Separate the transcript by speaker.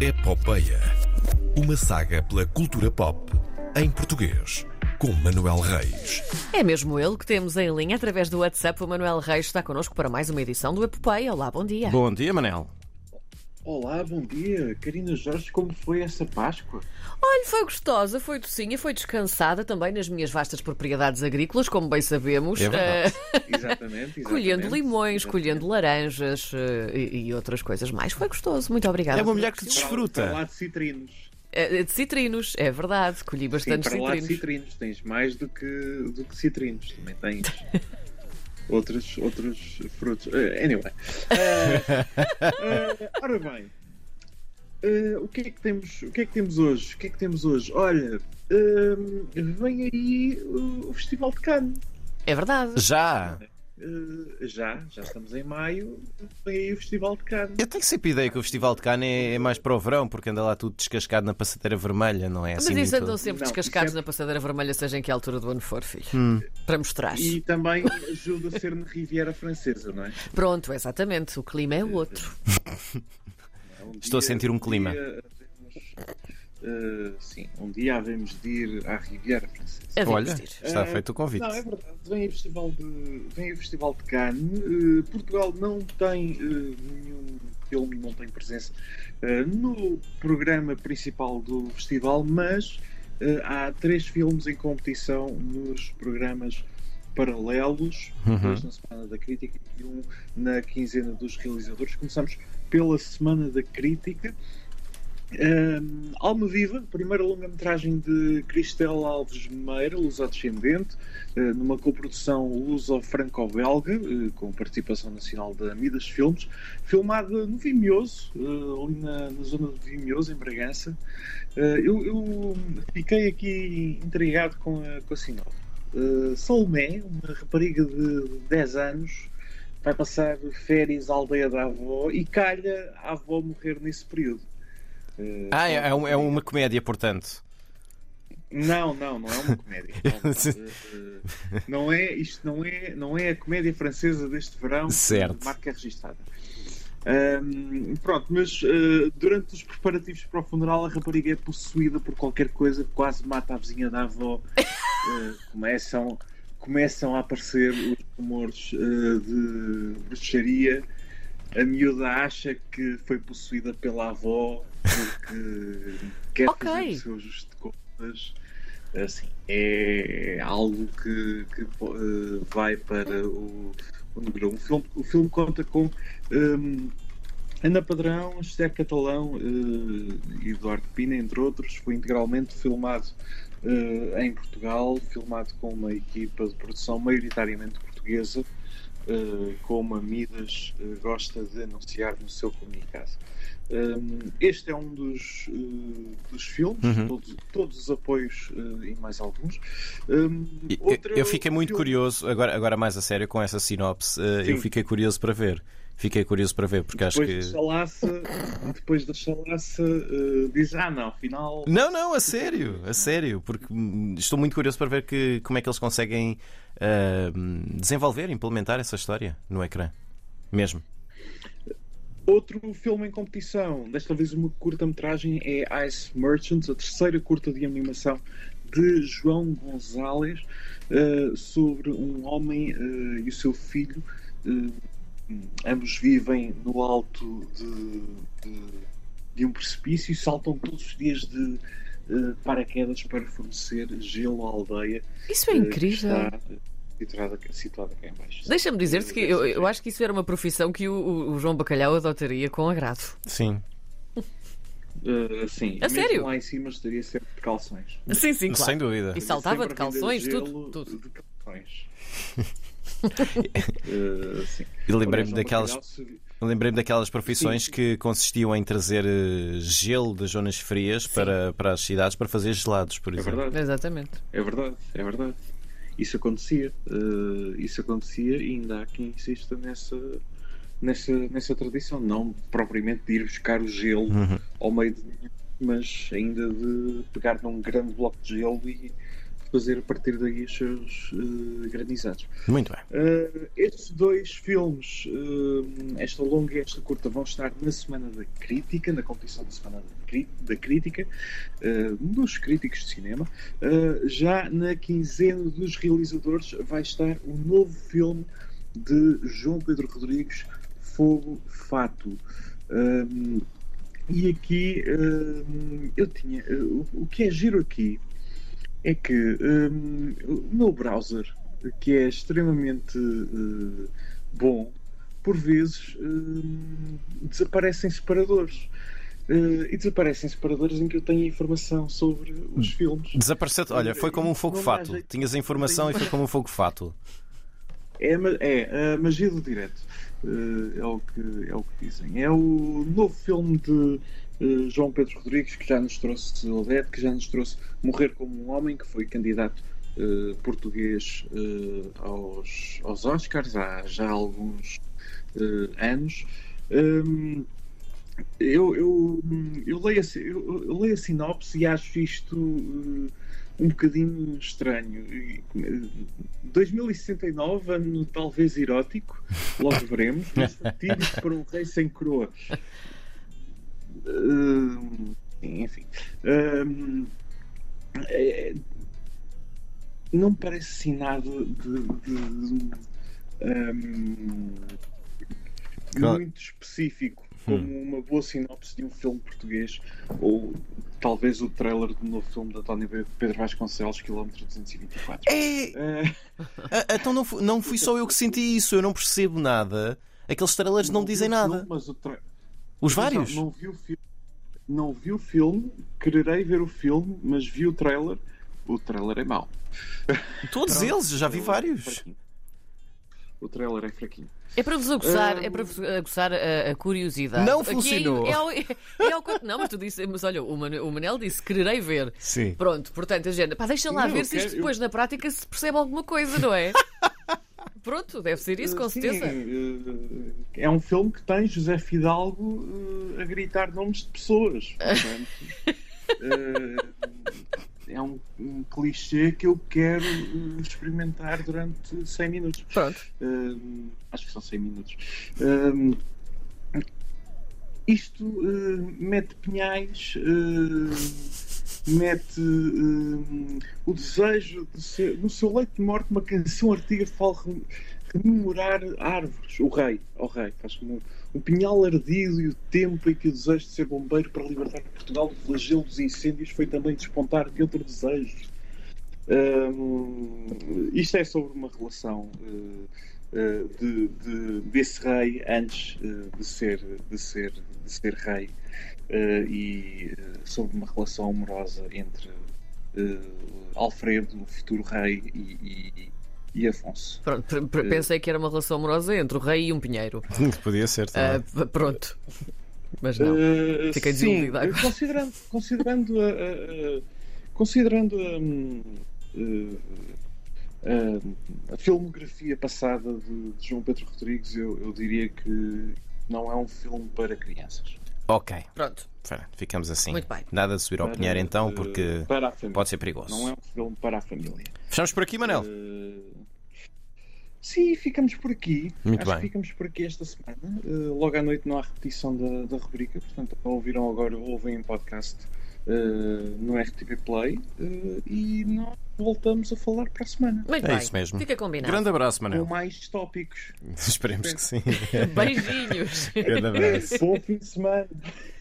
Speaker 1: Epopeia. Uma saga pela cultura pop em português. Com Manuel Reis.
Speaker 2: É mesmo ele que temos em linha através do WhatsApp. O Manuel Reis está connosco para mais uma edição do Epopeia. Olá, bom dia.
Speaker 3: Bom dia, Manel.
Speaker 4: Olá, bom dia. Karina Jorge, como foi essa Páscoa?
Speaker 2: Olha, foi gostosa, foi docinha, foi descansada também nas minhas vastas propriedades agrícolas, como bem sabemos.
Speaker 3: É verdade.
Speaker 2: Eh,
Speaker 4: Exatamente.
Speaker 2: colhendo
Speaker 4: exatamente.
Speaker 2: limões,
Speaker 4: Exatamente.
Speaker 2: colhendo laranjas eh, e, e outras coisas mais. Foi gostoso, muito obrigada.
Speaker 3: É uma mulher que desfruta.
Speaker 4: Para lá de citrinos.
Speaker 2: Eh, De citrinos, é verdade, colhi
Speaker 4: Sim,
Speaker 2: bastante
Speaker 4: para lá de
Speaker 2: citrinos.
Speaker 4: citrinos. Tens mais do que, do que citrinos. Também tens outros, outros frutos. Eh, anyway. Eh, eh, ora bem. O que é que temos o que é que temos hoje o que é que temos hoje olha eh, vem aí o, o festival de Cannes
Speaker 2: É verdade.
Speaker 3: Já.
Speaker 4: Eh, já já estamos em maio vem aí o festival de Cannes
Speaker 3: Eu tenho sempre ideia que o Festival de Cannes é, é mais para o verão, porque anda lá tudo descascado na passadeira vermelha, não é?
Speaker 2: Mas
Speaker 3: Assim
Speaker 2: isso andam sempre
Speaker 4: Não,
Speaker 2: descascados
Speaker 4: isso é-
Speaker 2: na passadeira vermelha, seja em que altura do ano for, filho.
Speaker 3: Hum.
Speaker 2: Para mostrar.
Speaker 4: E também ajuda a ser na Riviera Francesa, não é?
Speaker 2: Pronto, exatamente. O clima é outro.
Speaker 4: Um
Speaker 3: Estou a sentir um clima.
Speaker 4: dia eh, sim, um dia havemos de ir à Riviera Francesa.
Speaker 3: Olha, está
Speaker 4: Eh,
Speaker 3: feito o convite.
Speaker 4: Não, é verdade. Vem o Festival de, vem o Festival de Cannes. Eh, Portugal não tem nenhum filme, não tem presença no programa principal do festival, mas há três filmes em competição nos programas paralelos,
Speaker 3: Uhum.
Speaker 4: dois na Semana da Crítica e um na quinzena dos realizadores. Começamos pela Semana da Crítica. Um, Alma Viva, primeira longa-metragem de Cristel Alves Meira, lusodescendente, uh, numa coprodução luso-franco-belga, uh, com participação nacional da Midas Filmes, filmada no Vimioso, uh, ali na, na zona de Vimioso, em Bragança. Eu, eu fiquei aqui intrigado com a, com a. Uh, Salomé, uma rapariga de 10 anos, vai passar férias à aldeia da avó e calha a avó morrer nesse período. Uh,
Speaker 3: Ah, é, é um- é uma comédia, portanto.
Speaker 4: Não, não, não é uma comédia. Não, Uh, uh, não é, isto não é, não é a comédia francesa deste verão.
Speaker 3: Certo.
Speaker 4: Marca registada. Ahm, pronto, mas uh, durante os preparativos para o funeral a rapariga é possuída por qualquer coisa que quase mata a vizinha da avó. Uh, começam, começam a aparecer os rumores uh, de bruxaria. A miúda acha que foi possuída pela avó porque quer
Speaker 2: Ok.
Speaker 4: fazer o seu ajuste de contas. Assim, é algo que, que, uh, vai para o, o número um. O filme, o filme conta com um, Ana Padrão, Esther Catalão uh, e Eduardo Pina, entre outros. Foi integralmente filmado uh, em Portugal, filmado com uma equipa de produção maioritariamente portuguesa, uh, como a Midas uh, gosta de anunciar no seu comunicado. Um, este é um dos, uh, dos filmes,
Speaker 3: Uhum.
Speaker 4: todos, todos os apoios e mais alguns. Um,
Speaker 3: E- Eu, eu fiquei muito
Speaker 4: filme-
Speaker 3: curioso, agora, agora mais a sério, com essa sinopse. eu fiquei curioso para ver. Fiquei curioso para ver, porque acho
Speaker 4: Depois
Speaker 3: que.
Speaker 4: da chalaça, depois da chalaça uh, diz: Ah, não, afinal.
Speaker 3: Não, não, a sério, a sério, porque hum, estou muito curioso para ver que, como é que eles conseguem ah, desenvolver, implementar essa história no ecrã. Mesmo.
Speaker 4: Outro filme em competição, desta vez uma curta-metragem, é Ice Merchants, a terceira curta de animação de João Gonzalez, uh, sobre um homem uh, e o seu filho. Uh, ambos vivem no alto de, de, de um precipício e saltam todos os dias de uh, paraquedas para fornecer gelo à aldeia.
Speaker 2: Isso é incrível.
Speaker 4: está situada, situada cá em baixo.
Speaker 2: Deixa-me dizer-te que eu, eu acho que isso era uma profissão que o, o- João Bacalhau adotaria com agrado.
Speaker 3: Sim.
Speaker 4: Uh, sim,
Speaker 2: A
Speaker 4: mesmo
Speaker 2: sério?
Speaker 4: lá em cima estaria sempre de calções.
Speaker 2: Sim, sim, claro.
Speaker 3: Sem dúvida.
Speaker 2: E saltava de calções, tudo, tudo.
Speaker 4: De calções. Uh, sim.
Speaker 3: E lembrei-me daquelas, lembrei-me daquelas profissões que consistiam em trazer eh, gelo das zonas frias para, para as cidades para fazer gelados, por
Speaker 4: É
Speaker 3: exemplo.
Speaker 4: verdade,
Speaker 2: Exatamente.
Speaker 4: é verdade, é verdade. Isso acontecia. uh, isso acontecia e ainda há quem insista nessa, nessa, nessa tradição. Não propriamente de ir buscar o gelo ao meio de. mas ainda de pegar num grande bloco de gelo e fazer a partir daí os seus uh, grandizados.
Speaker 3: Muito.
Speaker 4: Uh, estes dois filmes, uh, esta longa e esta curta, vão estar na Semana da Crítica, na competição da Semana da Crítica, uh, dos críticos de cinema. já na quinzena dos realizadores vai estar o um novo filme de João Pedro Rodrigues, Fogo Fato. e aqui eu tinha. o que é giro aqui é que um, o meu browser, que é extremamente uh, bom, por vezes uh, desaparecem separadores. Uh, e desaparecem separadores em que eu tenho informação sobre os filmes.
Speaker 3: Desapareceu, olha, foi como um fogo fato. Tinhas a informação e foi como um fogo fato.
Speaker 4: É, é a magia do direto. Uh, é, o que, é o que dizem. É o novo filme de uh, João Pedro Rodrigues que já nos trouxe Odete, que já nos trouxe Morrer como um Homem, que foi candidato uh, português aos, aos Oscars há já alguns anos. Um, eu, eu, eu, leio a, eu, leio a sinopse e acho isto um bocadinho estranho. 2069, ano talvez erótico, logo veremos, mas fatídico para um rei sem coroa. Uh, enfim. Uh, é, não parece assim nada de, de, de um, muito específico como hum. uma boa sinopse de um filme português ou talvez o trailer do novo filme da Tony Pedro Vasconcelos, quilómetro 224. É...
Speaker 3: é... então não fui, não fui só eu que senti isso, eu não percebo nada. Aqueles trailers não, não dizem nada.
Speaker 4: Filme, tra...
Speaker 3: Os vários?
Speaker 4: Não, não, vi o filme, não vi o filme, quererei ver o filme, mas vi o trailer. O trailer é mau.
Speaker 3: Todos Pronto, eles, já vi vários.
Speaker 4: O trailer é fraquinho.
Speaker 2: É para vos aguçar, é para vos aguçar a, a curiosidade.
Speaker 3: Não funcionou.
Speaker 2: É, é, é, é, o, não, mas tu disse, mas olha, o Manel, o Manel disse quererei ver.
Speaker 3: Sim.
Speaker 2: Pronto, portanto, a gente, pá, deixa lá não, ver se isto depois na prática se percebe alguma coisa, não é? Pronto, deve ser isso, com certeza.
Speaker 4: Sim, eh, é um filme que tem José Fidalgo eh, a gritar nomes de pessoas. Portanto, uh, é um, um, clichê que eu quero uh, experimentar durante 100 minutos.
Speaker 2: Pronto.
Speaker 4: Uh, acho que são 100 minutos. Uh, isto mete pinhais, mete o desejo de ser, no seu leito de morte, uma canção artiga fala rememorar árvores. O rei, o rei, faz como um pinhal ardido e o tempo em que o desejo de ser bombeiro para libertar Portugal do flagelo dos incêndios foi também despontar de outro desejo. Um, isto é sobre uma relação uh, de, de, desse rei antes uh, de, ser, de, ser, de ser rei e sobre uma relação amorosa entre Alfredo, o futuro rei, e, e e Afonso.
Speaker 2: Pronto, eh, pensei que era uma relação amorosa entre o rei e um pinheiro.
Speaker 3: Podia ser também.
Speaker 2: Uh, pronto. Mas não. Uh, Fiquei desiludida
Speaker 4: agora. Considerando, considerando a, a, a considerando a, a, filmografia passada de, de, João Pedro Rodrigues, eu, eu diria que não é um filme para crianças.
Speaker 3: Ok.
Speaker 2: Pronto.
Speaker 3: Ficamos assim.
Speaker 2: Muito bem.
Speaker 3: Nada de subir ao Pinheiro então, porque pode ser perigoso.
Speaker 4: Não é um filme para a família.
Speaker 3: Fechamos por aqui, Manel? Uh...
Speaker 4: Sim, ficamos por aqui.
Speaker 3: Muito
Speaker 4: Acho
Speaker 3: bem.
Speaker 4: que ficamos por aqui esta semana. Uh, logo à noite não há repetição da, da rubrica, portanto, ouviram agora, ouvem em podcast uh, no RTP Play uh, e nós voltamos a falar para a semana.
Speaker 2: Muito
Speaker 3: é
Speaker 2: bem.
Speaker 3: isso mesmo.
Speaker 2: Fica combinado.
Speaker 3: Grande abraço, Manel.
Speaker 4: Com mais tópicos.
Speaker 3: Esperemos que sim.
Speaker 2: Beijinhos.
Speaker 3: Grande abraço.
Speaker 4: Bom fim de semana.